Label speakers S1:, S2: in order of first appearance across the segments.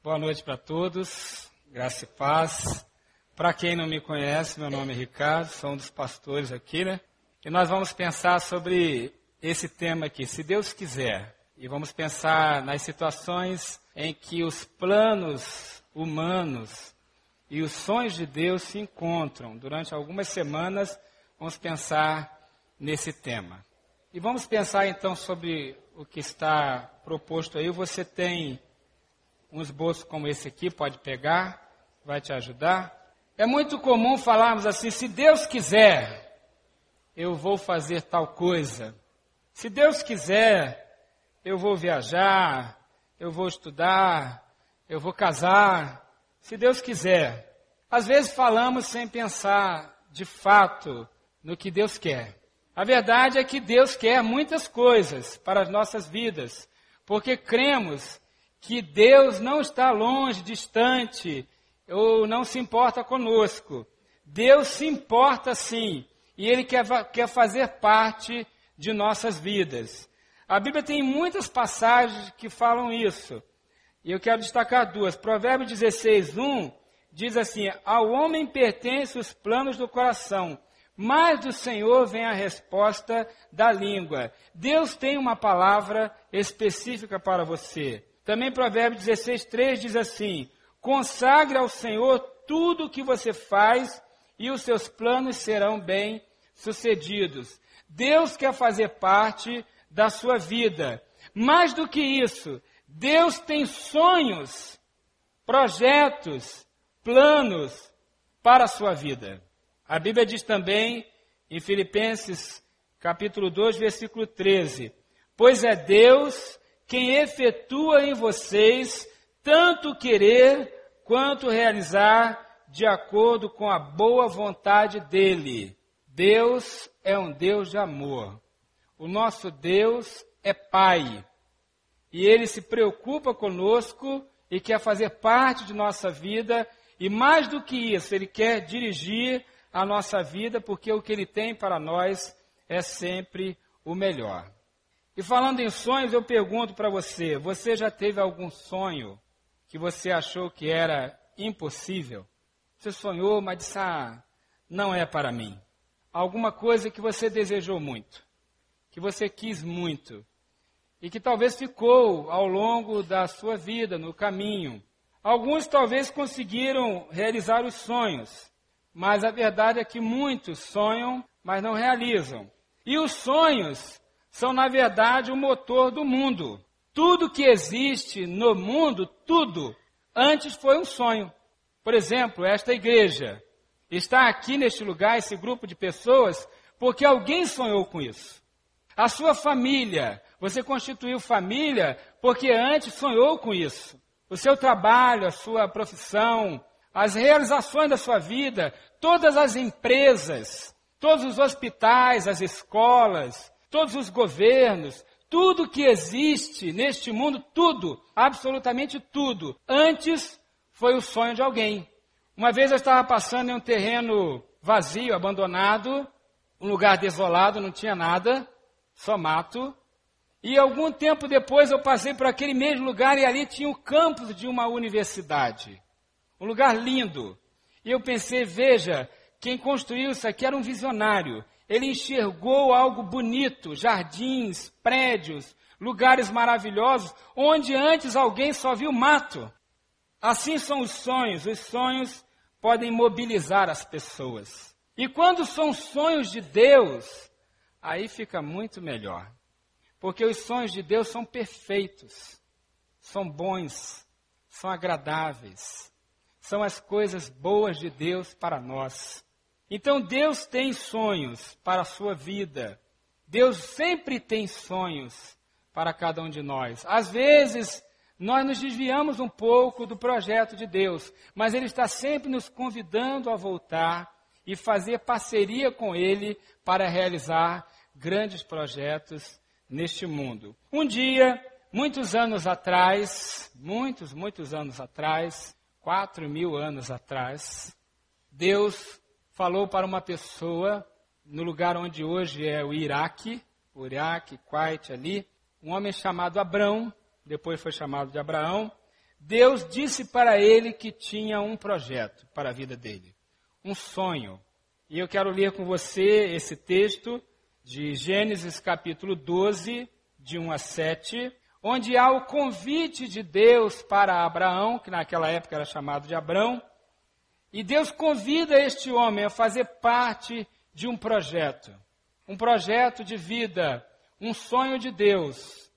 S1: Boa noite para todos, graça e paz. Para quem não me conhece, meu nome é Ricardo, sou um dos pastores aqui, né? E nós vamos pensar sobre esse tema aqui, se Deus quiser. E vamos pensar nas situações em que os planos humanos e os sonhos de Deus se encontram. Durante algumas semanas, vamos pensar nesse tema. E vamos pensar então sobre o que está proposto aí. Você tem um esboço como esse aqui, pode pegar, vai te ajudar. É muito comum falarmos assim: se Deus quiser, eu vou fazer tal coisa. Se Deus quiser, eu vou viajar, eu vou estudar, eu vou casar. Se Deus quiser. Às vezes falamos sem pensar de fato no que Deus quer. A verdade é que Deus quer muitas coisas para as nossas vidas, porque cremos que Deus não está longe, distante, ou não se importa conosco. Deus se importa sim, e Ele quer, quer fazer parte de nossas vidas. A Bíblia tem muitas passagens que falam isso, e eu quero destacar duas. Provérbios 16, 1 diz assim: Ao homem pertencem os planos do coração, mas do Senhor vem a resposta da língua. Deus tem uma palavra específica para você. Também Provérbios 16, 3 diz assim: Consagre ao Senhor tudo o que você faz e os seus planos serão bem sucedidos. Deus quer fazer parte da sua vida. Mais do que isso, Deus tem sonhos, projetos, planos para a sua vida. A Bíblia diz também em Filipenses capítulo 2, versículo 13: Pois é Deus quem efetua em vocês tanto querer quanto realizar de acordo com a boa vontade dele. Deus é um Deus de amor. O nosso Deus é Pai. E ele se preocupa conosco e quer fazer parte de nossa vida. E mais do que isso, ele quer dirigir a nossa vida, porque o que Ele tem para nós é sempre o melhor. E falando em sonhos, eu pergunto para você: você já teve algum sonho que você achou que era impossível? Você sonhou, mas disse: ah, não é para mim. Alguma coisa que você desejou muito, que você quis muito, e que talvez ficou ao longo da sua vida, no caminho. Alguns talvez conseguiram realizar os sonhos, mas a verdade é que muitos sonham, mas não realizam. E os sonhos são, na verdade, o motor do mundo. Tudo que existe no mundo, tudo, antes foi um sonho. Por exemplo, esta igreja está aqui neste lugar, esse grupo de pessoas, porque alguém sonhou com isso. A sua família, você constituiu família porque antes sonhou com isso. O seu trabalho, a sua profissão, as realizações da sua vida, todas as empresas, todos os hospitais, as escolas, todos os governos, tudo que existe neste mundo, tudo, absolutamente tudo, antes foi o sonho de alguém. Uma vez eu estava passando em um terreno vazio, abandonado, um lugar desolado, não tinha nada, só mato. E algum tempo depois eu passei por aquele mesmo lugar e ali tinha o campus de uma universidade. Um lugar lindo. E eu pensei, veja, quem construiu isso aqui era um visionário. Ele enxergou algo bonito, jardins, prédios, lugares maravilhosos, onde antes alguém só viu mato. Assim são os sonhos. Os sonhos podem mobilizar as pessoas. E quando são sonhos de Deus, aí fica muito melhor. Porque os sonhos de Deus são perfeitos, são bons, são agradáveis são as coisas boas de Deus para nós. Então Deus tem sonhos para a sua vida. Deus sempre tem sonhos para cada um de nós. Às vezes, nós nos desviamos um pouco do projeto de Deus, mas Ele está sempre nos convidando a voltar e fazer parceria com Ele para realizar grandes projetos neste mundo. Um dia, muitos anos atrás, muitos, muitos anos atrás, quatro mil anos atrás, Deus falou para uma pessoa no lugar onde hoje é o Iraque, o Iraque, Kuwait ali, um homem chamado Abrão, depois foi chamado de Abraão. Deus disse para ele que tinha um projeto para a vida dele, um sonho. E eu quero ler com você esse texto de Gênesis capítulo 12, de 1 a 7, onde há o convite de Deus para Abraão, que naquela época era chamado de Abrão, e Deus convida este homem a fazer parte de um projeto, um projeto de vida, um sonho de Deus.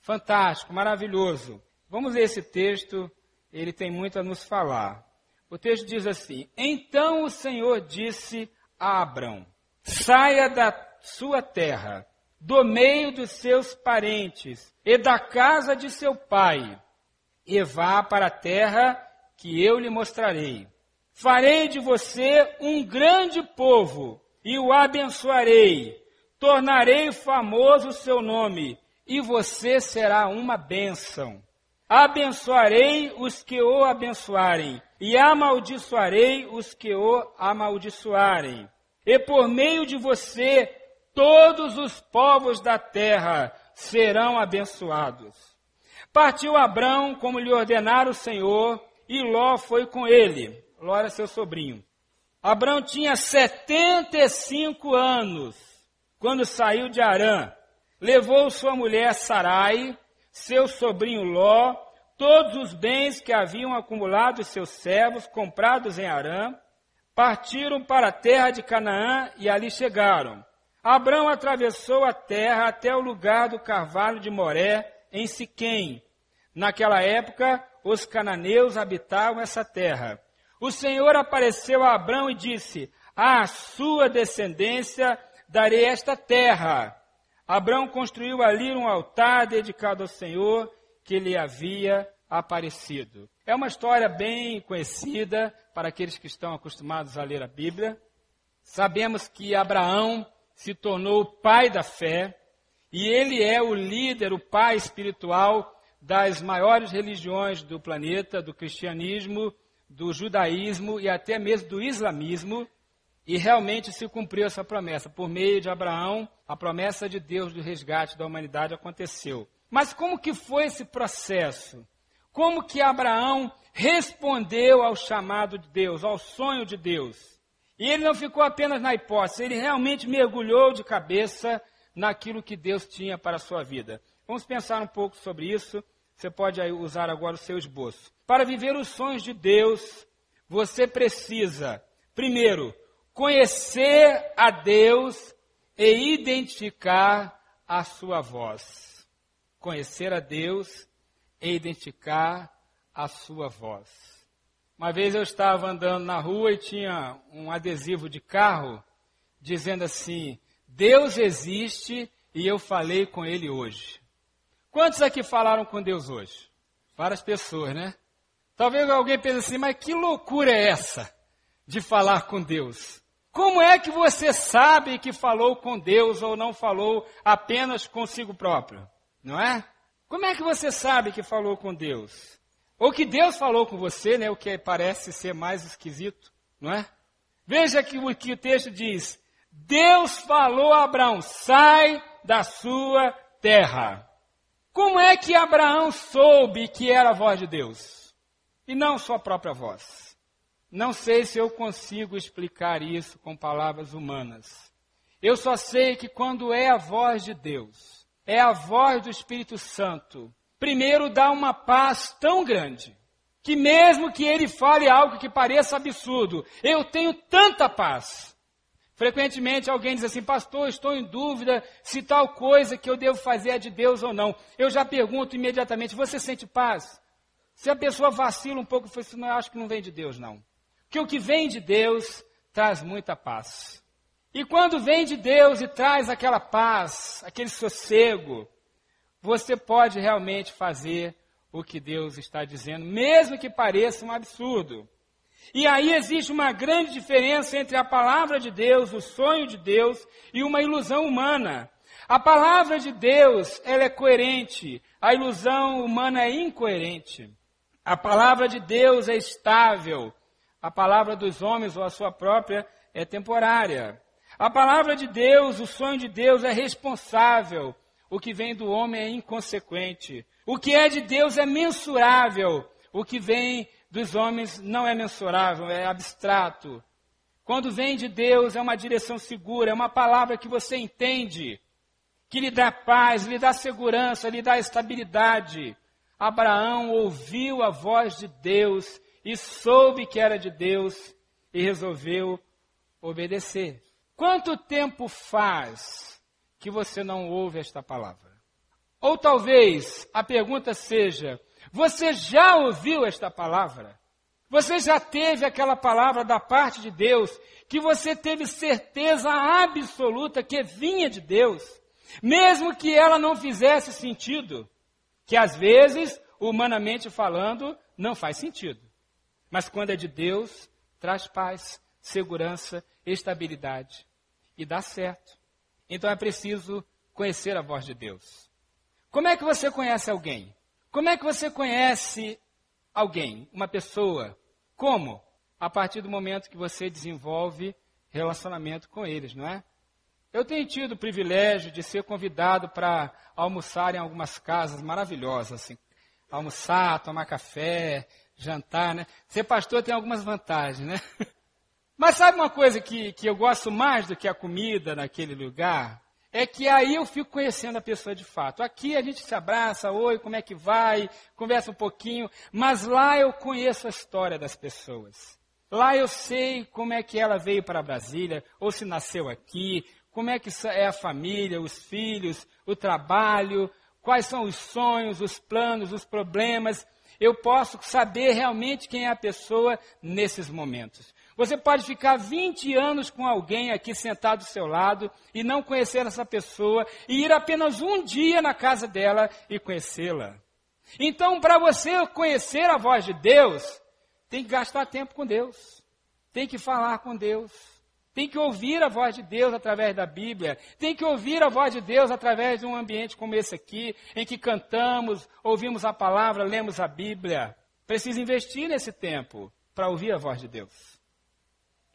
S1: Fantástico, maravilhoso. Vamos ler esse texto, ele tem muito a nos falar. O texto diz assim: Então o Senhor disse a Abrão: Saia da sua terra, do meio dos seus parentes e da casa de seu pai, e vá para a terra que eu lhe mostrarei. Farei de você um grande povo e o abençoarei. Tornarei famoso o seu nome e você será uma bênção. Abençoarei os que o abençoarem e amaldiçoarei os que o amaldiçoarem. E por meio de você todos os povos da terra serão abençoados. Partiu Abrão como lhe ordenara o Senhor, e Ló foi com ele. Ló era seu sobrinho. Abrão tinha 75 anos quando saiu de Arã. Levou sua mulher Sarai, seu sobrinho Ló, todos os bens que haviam acumulado seus servos comprados em Arã, partiram para a terra de Canaã e ali chegaram. Abrão atravessou a terra até o lugar do carvalho de Moré, em Siquém. Naquela época, os cananeus habitavam essa terra. O Senhor apareceu a Abrão e disse: À sua descendência darei esta terra. Abrão construiu ali um altar dedicado ao Senhor que lhe havia aparecido. É uma história bem conhecida para aqueles que estão acostumados a ler a Bíblia. Sabemos que Abraão se tornou o pai da fé e ele é o líder, o pai espiritual das maiores religiões do planeta, do cristianismo, do judaísmo e até mesmo do islamismo. E realmente se cumpriu essa promessa. Por meio de Abraão, a promessa de Deus do resgate da humanidade aconteceu. Mas como que foi esse processo? Como que Abraão respondeu ao chamado de Deus, ao sonho de Deus? E ele não ficou apenas na hipótese, ele realmente mergulhou de cabeça naquilo que Deus tinha para a sua vida. Vamos pensar um pouco sobre isso. Você pode usar agora o seu esboço. Para viver os sonhos de Deus, você precisa, primeiro, conhecer a Deus e identificar a sua voz. Conhecer a Deus e identificar a sua voz. Uma vez eu estava andando na rua e tinha um adesivo de carro dizendo assim: Deus existe e eu falei com ele hoje. Quantos aqui falaram com Deus hoje? Várias pessoas, né? Talvez alguém pense assim, mas que loucura é essa de falar com Deus? Como é que você sabe que falou com Deus ou não falou apenas consigo próprio? Não é? Como é que você sabe que falou com Deus? Ou que Deus falou com você, né, o que parece ser mais esquisito, não é? Veja que o que o texto diz: Deus falou a Abraão: sai da sua terra. Como é que Abraão soube que era a voz de Deus? E não sua própria voz. Não sei se eu consigo explicar isso com palavras humanas. Eu só sei que quando é a voz de Deus, é a voz do Espírito Santo, primeiro dá uma paz tão grande, que mesmo que ele fale algo que pareça absurdo, eu tenho tanta paz. Frequentemente alguém diz assim, pastor, estou em dúvida se tal coisa que eu devo fazer é de Deus ou não. Eu já pergunto imediatamente, você sente paz? Se a pessoa vacila um pouco, eu assim, não, acho que não vem de Deus, não. Porque o que vem de Deus traz muita paz. E quando vem de Deus e traz aquela paz, aquele sossego, você pode realmente fazer o que Deus está dizendo, mesmo que pareça um absurdo. E aí existe uma grande diferença entre a palavra de Deus, o sonho de Deus e uma ilusão humana. A palavra de Deus, ela é coerente, a ilusão humana é incoerente. A palavra de Deus é estável, a palavra dos homens ou a sua própria é temporária. A palavra de Deus, o sonho de Deus é responsável, o que vem do homem é inconsequente. O que é de Deus é mensurável. o que vem dos homens não é mensurável, é abstrato. Quando vem de Deus, é uma direção segura, é uma palavra que você entende, que lhe dá paz, lhe dá segurança, lhe dá estabilidade. Abraão ouviu a voz de Deus e soube que era de Deus e resolveu obedecer. Quanto tempo faz que você não ouve esta palavra? Ou talvez a pergunta seja: você já ouviu esta palavra? Você já teve aquela palavra da parte de Deus que você teve certeza absoluta que vinha de Deus, mesmo que ela não fizesse sentido, que às vezes, humanamente falando, não faz sentido. Mas quando é de Deus, traz paz, segurança, estabilidade e dá certo. Então é preciso conhecer a voz de Deus. Como é que você conhece alguém? Como é que você conhece alguém, uma pessoa? Como? A partir do momento que você desenvolve relacionamento com eles, não é? Eu tenho tido o privilégio de ser convidado para almoçar em algumas casas maravilhosas, assim. Almoçar, tomar café, jantar, né? Ser pastor tem algumas vantagens, né? Mas sabe uma coisa que, que eu gosto mais do que a comida naquele lugar? É que aí eu fico conhecendo a pessoa de fato. Aqui a gente se abraça, oi, como é que vai? Conversa um pouquinho. Mas lá eu conheço a história das pessoas. Lá eu sei como é que ela veio para Brasília, ou se nasceu aqui, como é que é a família, os filhos, o trabalho, quais são os sonhos, os planos, os problemas eu posso saber realmente quem é a pessoa nesses momentos. Você pode ficar 20 anos com alguém aqui sentado do seu lado e não conhecer essa pessoa e ir apenas um dia na casa dela e conhecê-la. Então, para você conhecer a voz de Deus, tem que gastar tempo com Deus. Tem que falar com Deus. Tem que ouvir a voz de Deus através da Bíblia. Tem que ouvir a voz de Deus através de um ambiente como esse aqui, em que cantamos, ouvimos a palavra, lemos a Bíblia. Precisa investir nesse tempo para ouvir a voz de Deus.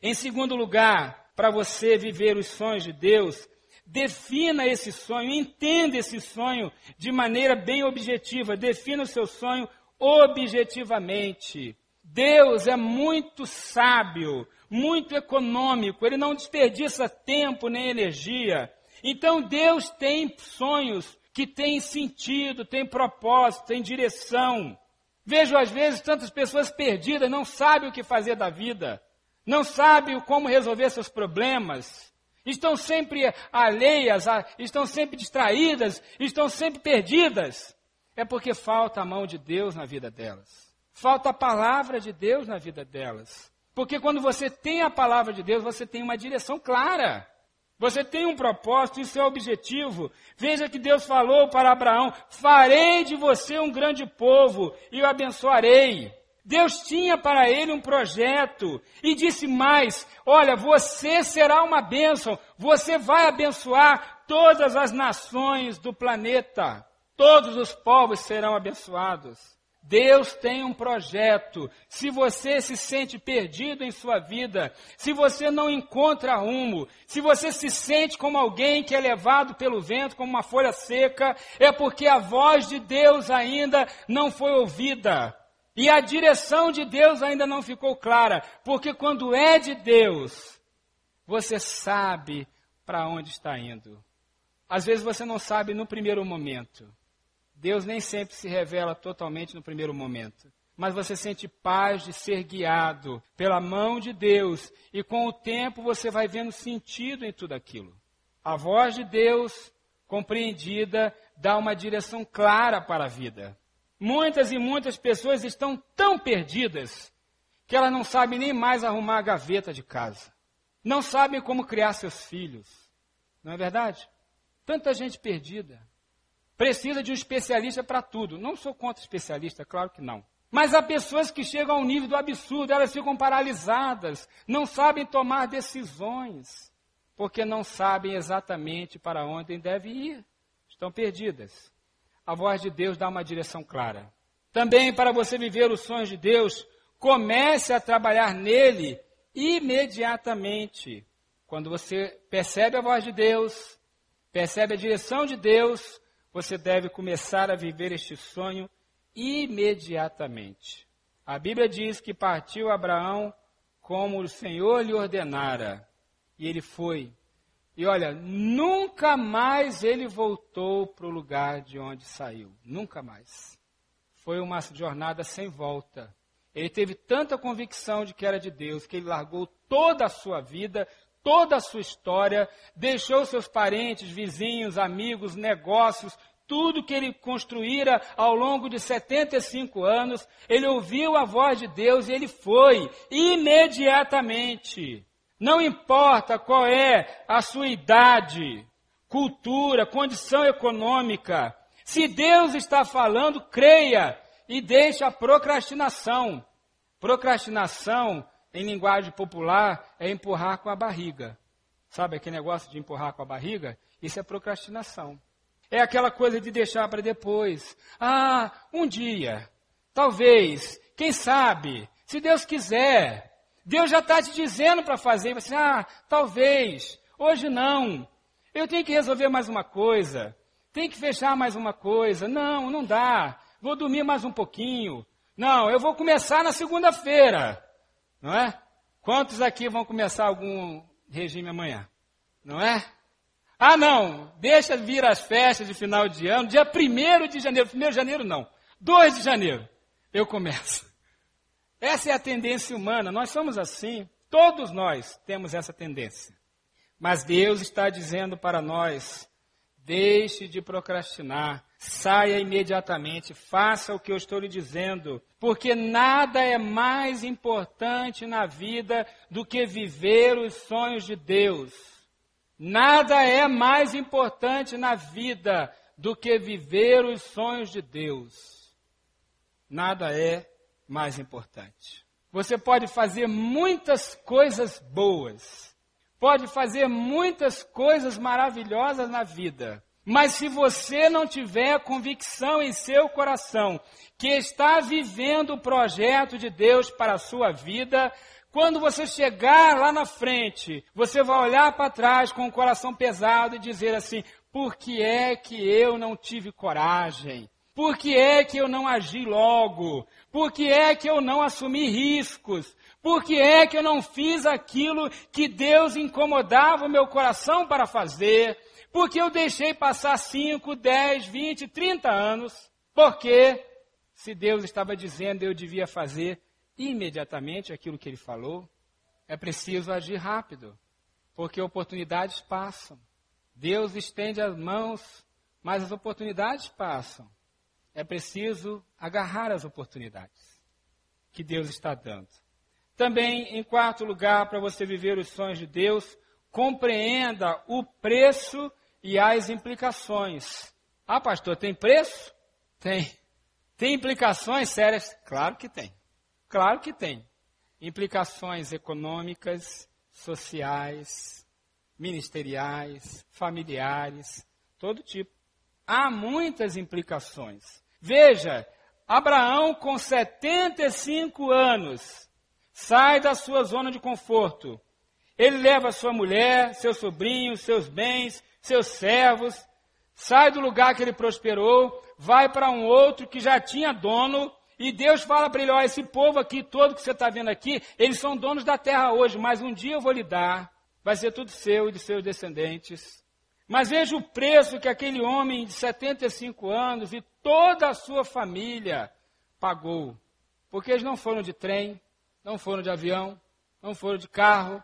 S1: Em segundo lugar, para você viver os sonhos de Deus, defina esse sonho, entenda esse sonho de maneira bem objetiva. Defina o seu sonho objetivamente. Deus é muito sábio muito econômico, ele não desperdiça tempo nem energia. Então Deus tem sonhos que têm sentido, têm propósito, têm direção. Vejo às vezes tantas pessoas perdidas, não sabem o que fazer da vida, não sabem como resolver seus problemas, estão sempre alheias, estão sempre distraídas, estão sempre perdidas. É porque falta a mão de Deus na vida delas. Falta a palavra de Deus na vida delas. Porque quando você tem a palavra de Deus, você tem uma direção clara. Você tem um propósito, isso é objetivo. Veja que Deus falou para Abraão: Farei de você um grande povo e o abençoarei. Deus tinha para ele um projeto e disse mais: Olha, você será uma bênção, você vai abençoar todas as nações do planeta, todos os povos serão abençoados. Deus tem um projeto. Se você se sente perdido em sua vida, se você não encontra rumo, se você se sente como alguém que é levado pelo vento, como uma folha seca, é porque a voz de Deus ainda não foi ouvida. E a direção de Deus ainda não ficou clara. Porque quando é de Deus, você sabe para onde está indo. Às vezes você não sabe no primeiro momento. Deus nem sempre se revela totalmente no primeiro momento. Mas você sente paz de ser guiado pela mão de Deus, e com o tempo você vai vendo sentido em tudo aquilo. A voz de Deus, compreendida, dá uma direção clara para a vida. Muitas e muitas pessoas estão tão perdidas que elas não sabem nem mais arrumar a gaveta de casa. Não sabem como criar seus filhos. Não é verdade? Tanta gente perdida. Precisa de um especialista para tudo. Não sou contra especialista, claro que não. Mas há pessoas que chegam ao nível do absurdo, elas ficam paralisadas, não sabem tomar decisões, porque não sabem exatamente para onde devem ir. Estão perdidas. A voz de Deus dá uma direção clara. Também para você viver os sonhos de Deus, comece a trabalhar nele imediatamente. Quando você percebe a voz de Deus, percebe a direção de Deus, você deve começar a viver este sonho imediatamente. A Bíblia diz que partiu Abraão como o Senhor lhe ordenara. E ele foi. E olha, nunca mais ele voltou para o lugar de onde saiu. Nunca mais. Foi uma jornada sem volta. Ele teve tanta convicção de que era de Deus que ele largou toda a sua vida, toda a sua história, deixou seus parentes, vizinhos, amigos, negócios, tudo que ele construíra ao longo de 75 anos, ele ouviu a voz de Deus e ele foi imediatamente. Não importa qual é a sua idade, cultura, condição econômica, se Deus está falando, creia e deixe a procrastinação. Procrastinação, em linguagem popular, é empurrar com a barriga. Sabe aquele negócio de empurrar com a barriga? Isso é procrastinação. É aquela coisa de deixar para depois. Ah, um dia. Talvez. Quem sabe? Se Deus quiser. Deus já está te dizendo para fazer. Você, ah, talvez. Hoje não. Eu tenho que resolver mais uma coisa. Tem que fechar mais uma coisa. Não, não dá. Vou dormir mais um pouquinho. Não, eu vou começar na segunda-feira. Não é? Quantos aqui vão começar algum regime amanhã? Não é? Ah, não, deixa vir as festas de final de ano, dia 1 de janeiro. 1 de janeiro não, 2 de janeiro eu começo. Essa é a tendência humana, nós somos assim, todos nós temos essa tendência. Mas Deus está dizendo para nós: deixe de procrastinar, saia imediatamente, faça o que eu estou lhe dizendo, porque nada é mais importante na vida do que viver os sonhos de Deus. Nada é mais importante na vida do que viver os sonhos de Deus. Nada é mais importante. Você pode fazer muitas coisas boas, pode fazer muitas coisas maravilhosas na vida, mas se você não tiver convicção em seu coração que está vivendo o projeto de Deus para a sua vida, quando você chegar lá na frente, você vai olhar para trás com o coração pesado e dizer assim: por que é que eu não tive coragem? Por que é que eu não agi logo? Por que é que eu não assumi riscos? Por que é que eu não fiz aquilo que Deus incomodava o meu coração para fazer? Porque eu deixei passar 5, 10, 20, 30 anos? Porque se Deus estava dizendo eu devia fazer, imediatamente aquilo que ele falou, é preciso agir rápido, porque oportunidades passam. Deus estende as mãos, mas as oportunidades passam. É preciso agarrar as oportunidades que Deus está dando. Também, em quarto lugar, para você viver os sonhos de Deus, compreenda o preço e as implicações. Ah, pastor, tem preço? Tem. Tem implicações sérias? Claro que tem. Claro que tem. Implicações econômicas, sociais, ministeriais, familiares, todo tipo. Há muitas implicações. Veja, Abraão, com 75 anos, sai da sua zona de conforto. Ele leva sua mulher, seus sobrinhos, seus bens, seus servos, sai do lugar que ele prosperou, vai para um outro que já tinha dono, e Deus fala para ele: ó, esse povo aqui, todo que você está vendo aqui, eles são donos da terra hoje, mas um dia eu vou lhe dar, vai ser tudo seu e de seus descendentes. Mas veja o preço que aquele homem de 75 anos e toda a sua família pagou. Porque eles não foram de trem, não foram de avião, não foram de carro,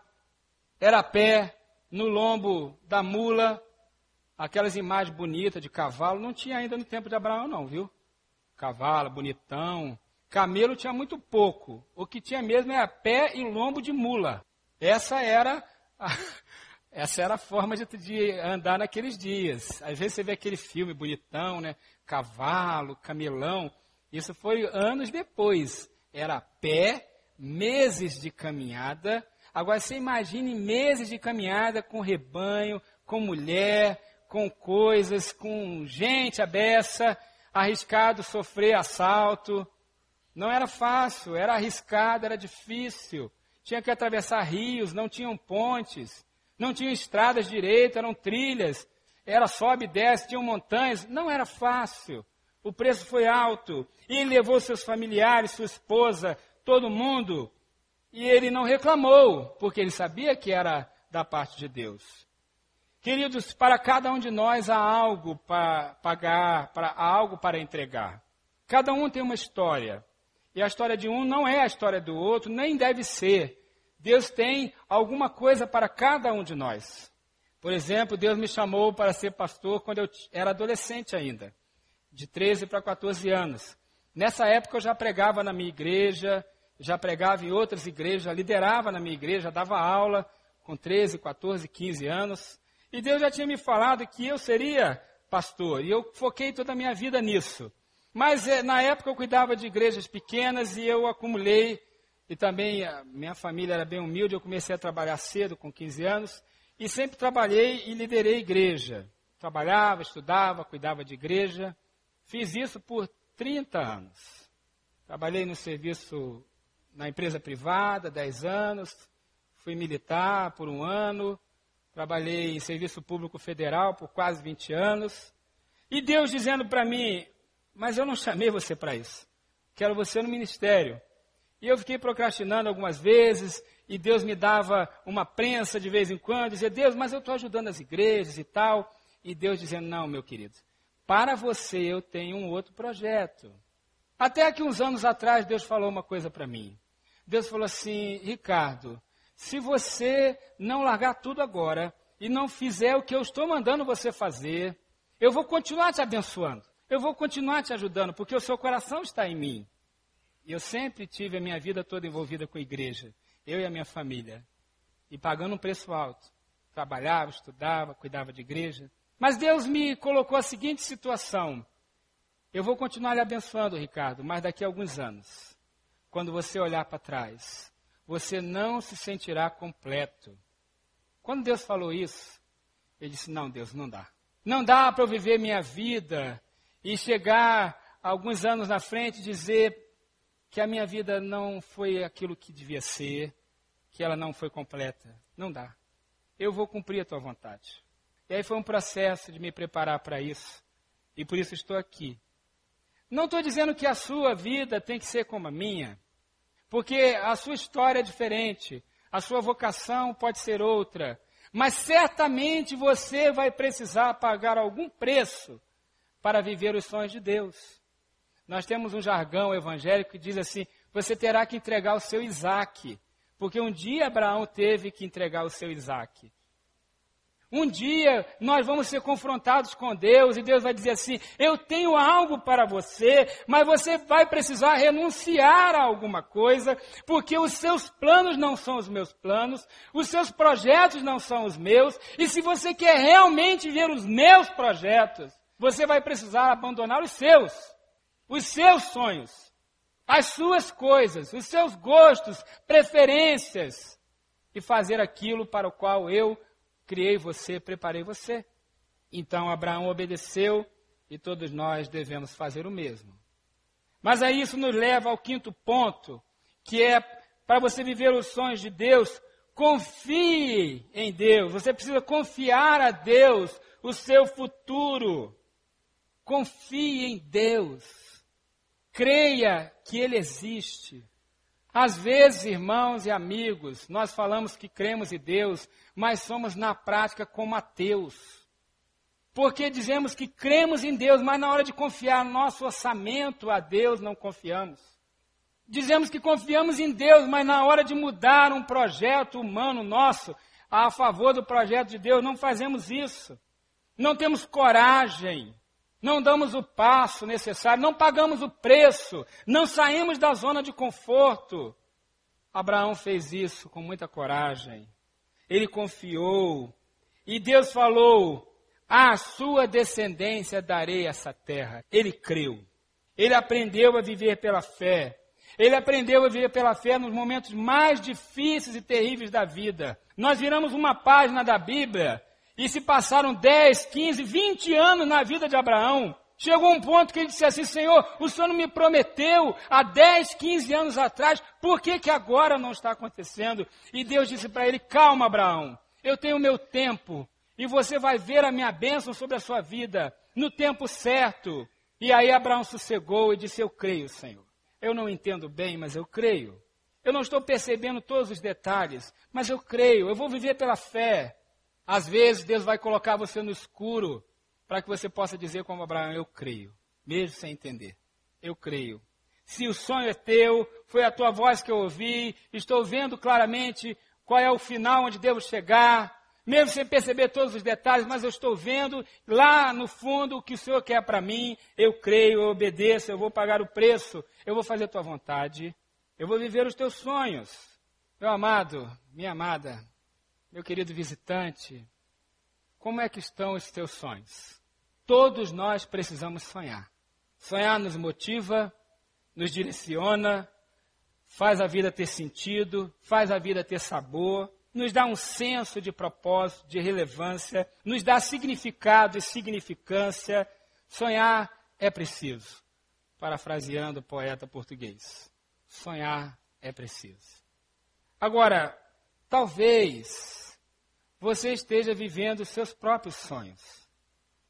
S1: era a pé, no lombo da mula, aquelas imagens bonitas de cavalo, não tinha ainda no tempo de Abraão, não, viu? cavalo, bonitão. Camelo tinha muito pouco. O que tinha mesmo era pé e lombo de mula. Essa era a, essa era a forma de, de, andar naqueles dias. Às vezes você vê aquele filme bonitão, né? Cavalo, camelão. Isso foi anos depois. Era pé, meses de caminhada. Agora você imagine meses de caminhada com rebanho, com mulher, com coisas, com gente abessa arriscado sofrer assalto. Não era fácil, era arriscado, era difícil. Tinha que atravessar rios, não tinham pontes, não tinham estradas direitas, eram trilhas, era sobe e desce, tinham montanhas. Não era fácil. O preço foi alto. E ele levou seus familiares, sua esposa, todo mundo. E ele não reclamou, porque ele sabia que era da parte de Deus. Queridos, para cada um de nós há algo para pagar, para, há algo para entregar. Cada um tem uma história. E a história de um não é a história do outro, nem deve ser. Deus tem alguma coisa para cada um de nós. Por exemplo, Deus me chamou para ser pastor quando eu era adolescente ainda, de 13 para 14 anos. Nessa época eu já pregava na minha igreja, já pregava em outras igrejas, liderava na minha igreja, dava aula com 13, 14, 15 anos. E Deus já tinha me falado que eu seria pastor, e eu foquei toda a minha vida nisso. Mas eh, na época eu cuidava de igrejas pequenas e eu acumulei, e também a minha família era bem humilde, eu comecei a trabalhar cedo, com 15 anos, e sempre trabalhei e liderei igreja. Trabalhava, estudava, cuidava de igreja. Fiz isso por 30 anos. Trabalhei no serviço na empresa privada, 10 anos. Fui militar por um ano. Trabalhei em serviço público federal por quase 20 anos. E Deus dizendo para mim: Mas eu não chamei você para isso. Quero você no ministério. E eu fiquei procrastinando algumas vezes, e Deus me dava uma prensa de vez em quando, dizia, Deus, mas eu estou ajudando as igrejas e tal. E Deus dizendo, não, meu querido, para você eu tenho um outro projeto. Até que uns anos atrás Deus falou uma coisa para mim. Deus falou assim, Ricardo, se você não largar tudo agora e não fizer o que eu estou mandando você fazer, eu vou continuar te abençoando. Eu vou continuar te ajudando, porque o seu coração está em mim. E eu sempre tive a minha vida toda envolvida com a igreja eu e a minha família, e pagando um preço alto. Trabalhava, estudava, cuidava de igreja. Mas Deus me colocou a seguinte situação. Eu vou continuar lhe abençoando, Ricardo, mas daqui a alguns anos, quando você olhar para trás, você não se sentirá completo. Quando Deus falou isso, eu disse: Não, Deus, não dá. Não dá para eu viver minha vida e chegar alguns anos na frente e dizer que a minha vida não foi aquilo que devia ser, que ela não foi completa. Não dá. Eu vou cumprir a tua vontade. E aí foi um processo de me preparar para isso. E por isso estou aqui. Não estou dizendo que a sua vida tem que ser como a minha, porque a sua história é diferente, a sua vocação pode ser outra, mas certamente você vai precisar pagar algum preço para viver os sonhos de Deus. Nós temos um jargão evangélico que diz assim: você terá que entregar o seu Isaac. Porque um dia Abraão teve que entregar o seu Isaac. Um dia nós vamos ser confrontados com Deus e Deus vai dizer assim: Eu tenho algo para você, mas você vai precisar renunciar a alguma coisa, porque os seus planos não são os meus planos, os seus projetos não são os meus, e se você quer realmente ver os meus projetos, você vai precisar abandonar os seus os seus sonhos, as suas coisas, os seus gostos, preferências e fazer aquilo para o qual eu criei você, preparei você. Então Abraão obedeceu e todos nós devemos fazer o mesmo. Mas aí isso nos leva ao quinto ponto, que é para você viver os sonhos de Deus, confie em Deus. Você precisa confiar a Deus o seu futuro. Confie em Deus. Creia que Ele existe. Às vezes, irmãos e amigos, nós falamos que cremos em Deus, mas somos na prática como ateus. Porque dizemos que cremos em Deus, mas na hora de confiar nosso orçamento a Deus, não confiamos. Dizemos que confiamos em Deus, mas na hora de mudar um projeto humano nosso a favor do projeto de Deus, não fazemos isso. Não temos coragem não damos o passo necessário, não pagamos o preço, não saímos da zona de conforto. Abraão fez isso com muita coragem. Ele confiou. E Deus falou: À sua descendência darei essa terra. Ele creu. Ele aprendeu a viver pela fé. Ele aprendeu a viver pela fé nos momentos mais difíceis e terríveis da vida. Nós viramos uma página da Bíblia e se passaram 10, 15, 20 anos na vida de Abraão. Chegou um ponto que ele disse assim: Senhor, o Senhor não me prometeu há 10, 15 anos atrás, por que, que agora não está acontecendo? E Deus disse para ele: Calma, Abraão, eu tenho o meu tempo e você vai ver a minha bênção sobre a sua vida no tempo certo. E aí Abraão sossegou e disse: Eu creio, Senhor. Eu não entendo bem, mas eu creio. Eu não estou percebendo todos os detalhes, mas eu creio. Eu vou viver pela fé. Às vezes Deus vai colocar você no escuro para que você possa dizer como Abraão: Eu creio, mesmo sem entender. Eu creio. Se o sonho é teu, foi a tua voz que eu ouvi, estou vendo claramente qual é o final onde devo chegar, mesmo sem perceber todos os detalhes, mas eu estou vendo lá no fundo o que o Senhor quer para mim. Eu creio, eu obedeço, eu vou pagar o preço, eu vou fazer a tua vontade, eu vou viver os teus sonhos. Meu amado, minha amada, meu querido visitante, como é que estão os teus sonhos? Todos nós precisamos sonhar. Sonhar nos motiva, nos direciona, faz a vida ter sentido, faz a vida ter sabor nos dá um senso de propósito, de relevância, nos dá significado e significância. Sonhar é preciso. Parafraseando o poeta português. Sonhar é preciso. Agora, talvez você esteja vivendo seus próprios sonhos,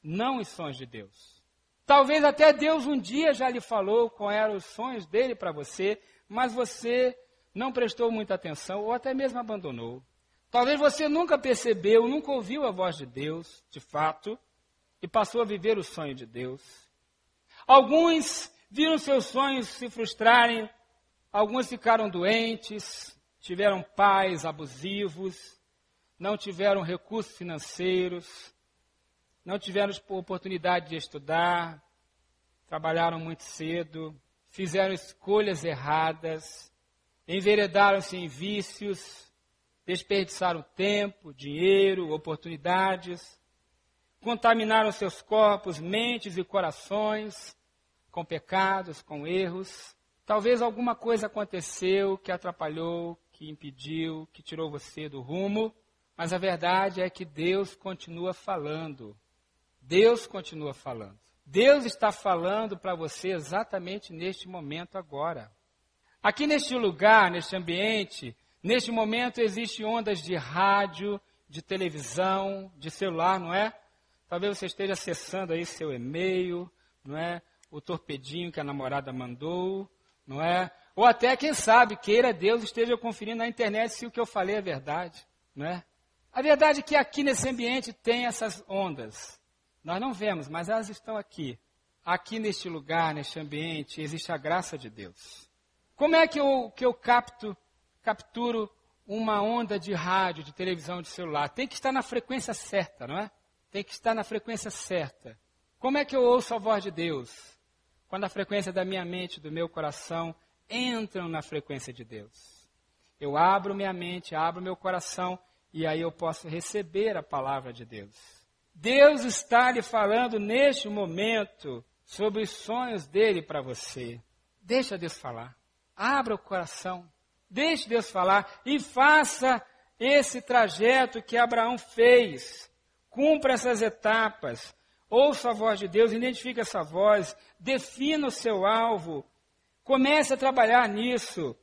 S1: não os sonhos de Deus. Talvez até Deus um dia já lhe falou quais eram os sonhos dele para você, mas você não prestou muita atenção ou até mesmo abandonou. Talvez você nunca percebeu, nunca ouviu a voz de Deus, de fato, e passou a viver o sonho de Deus. Alguns viram seus sonhos se frustrarem, alguns ficaram doentes, tiveram pais abusivos, não tiveram recursos financeiros, não tiveram oportunidade de estudar, trabalharam muito cedo, fizeram escolhas erradas, enveredaram-se em vícios, desperdiçaram tempo, dinheiro, oportunidades, contaminaram seus corpos, mentes e corações com pecados, com erros. Talvez alguma coisa aconteceu que atrapalhou, que impediu, que tirou você do rumo, mas a verdade é que Deus continua falando. Deus continua falando. Deus está falando para você exatamente neste momento agora. Aqui neste lugar, neste ambiente, Neste momento existem ondas de rádio, de televisão, de celular, não é? Talvez você esteja acessando aí seu e-mail, não é? O torpedinho que a namorada mandou, não é? Ou até, quem sabe, queira Deus esteja conferindo na internet se o que eu falei é verdade, não é? A verdade é que aqui nesse ambiente tem essas ondas. Nós não vemos, mas elas estão aqui. Aqui neste lugar, neste ambiente, existe a graça de Deus. Como é que eu, que eu capto capturo uma onda de rádio, de televisão, de celular. Tem que estar na frequência certa, não é? Tem que estar na frequência certa. Como é que eu ouço a voz de Deus? Quando a frequência da minha mente, do meu coração entram na frequência de Deus. Eu abro minha mente, abro meu coração e aí eu posso receber a palavra de Deus. Deus está lhe falando neste momento sobre os sonhos dele para você. Deixa Deus falar. Abra o coração. Deixe Deus falar e faça esse trajeto que Abraão fez. Cumpra essas etapas. Ouça a voz de Deus, identifique essa voz, defina o seu alvo. Comece a trabalhar nisso.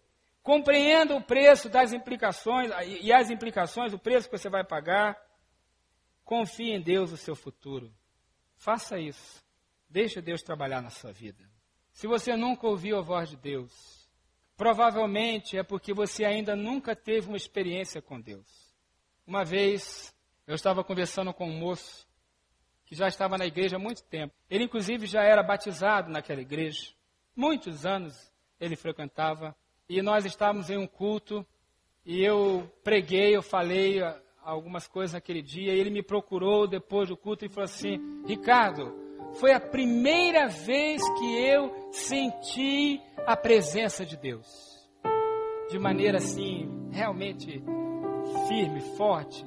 S1: Compreenda o preço das implicações e as implicações, o preço que você vai pagar. Confie em Deus o seu futuro. Faça isso. Deixe Deus trabalhar na sua vida. Se você nunca ouviu a voz de Deus, Provavelmente é porque você ainda nunca teve uma experiência com Deus. Uma vez eu estava conversando com um moço que já estava na igreja há muito tempo. Ele, inclusive, já era batizado naquela igreja. Muitos anos ele frequentava. E nós estávamos em um culto e eu preguei, eu falei algumas coisas naquele dia. E ele me procurou depois do culto e falou assim: Ricardo, foi a primeira vez que eu senti a presença de Deus. De maneira assim, realmente firme, forte.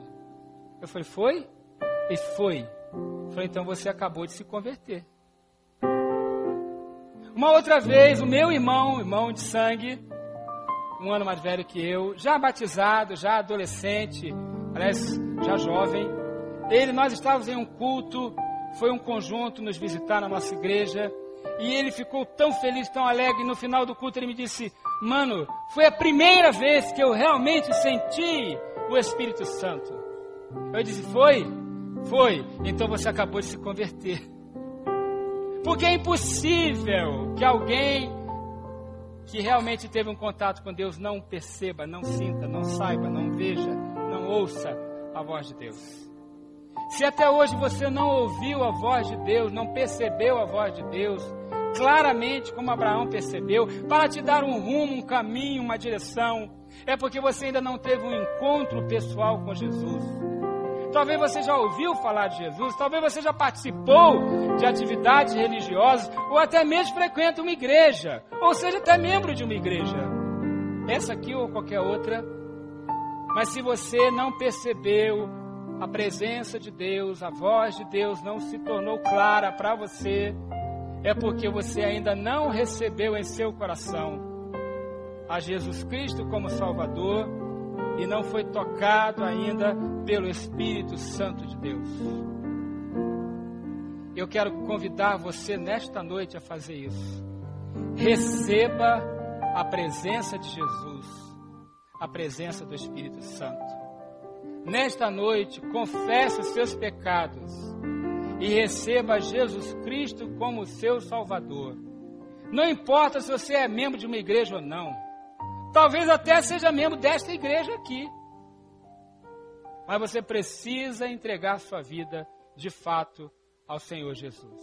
S1: Eu falei, foi? E foi. Falei, então você acabou de se converter. Uma outra vez, o meu irmão, irmão de sangue, um ano mais velho que eu, já batizado, já adolescente, aliás, já jovem, ele, nós estávamos em um culto foi um conjunto nos visitar na nossa igreja. E ele ficou tão feliz, tão alegre. E no final do culto ele me disse: Mano, foi a primeira vez que eu realmente senti o Espírito Santo. Eu disse: Foi? Foi. Então você acabou de se converter. Porque é impossível que alguém que realmente teve um contato com Deus não perceba, não sinta, não saiba, não veja, não ouça a voz de Deus. Se até hoje você não ouviu a voz de Deus, não percebeu a voz de Deus, claramente como Abraão percebeu, para te dar um rumo, um caminho, uma direção, é porque você ainda não teve um encontro pessoal com Jesus. Talvez você já ouviu falar de Jesus, talvez você já participou de atividades religiosas, ou até mesmo frequenta uma igreja, ou seja, até membro de uma igreja. Essa aqui ou qualquer outra. Mas se você não percebeu a presença de Deus, a voz de Deus não se tornou clara para você, é porque você ainda não recebeu em seu coração a Jesus Cristo como Salvador e não foi tocado ainda pelo Espírito Santo de Deus. Eu quero convidar você nesta noite a fazer isso. Receba a presença de Jesus, a presença do Espírito Santo. Nesta noite, confesse os seus pecados e receba Jesus Cristo como seu Salvador. Não importa se você é membro de uma igreja ou não. Talvez até seja membro desta igreja aqui. Mas você precisa entregar sua vida de fato ao Senhor Jesus.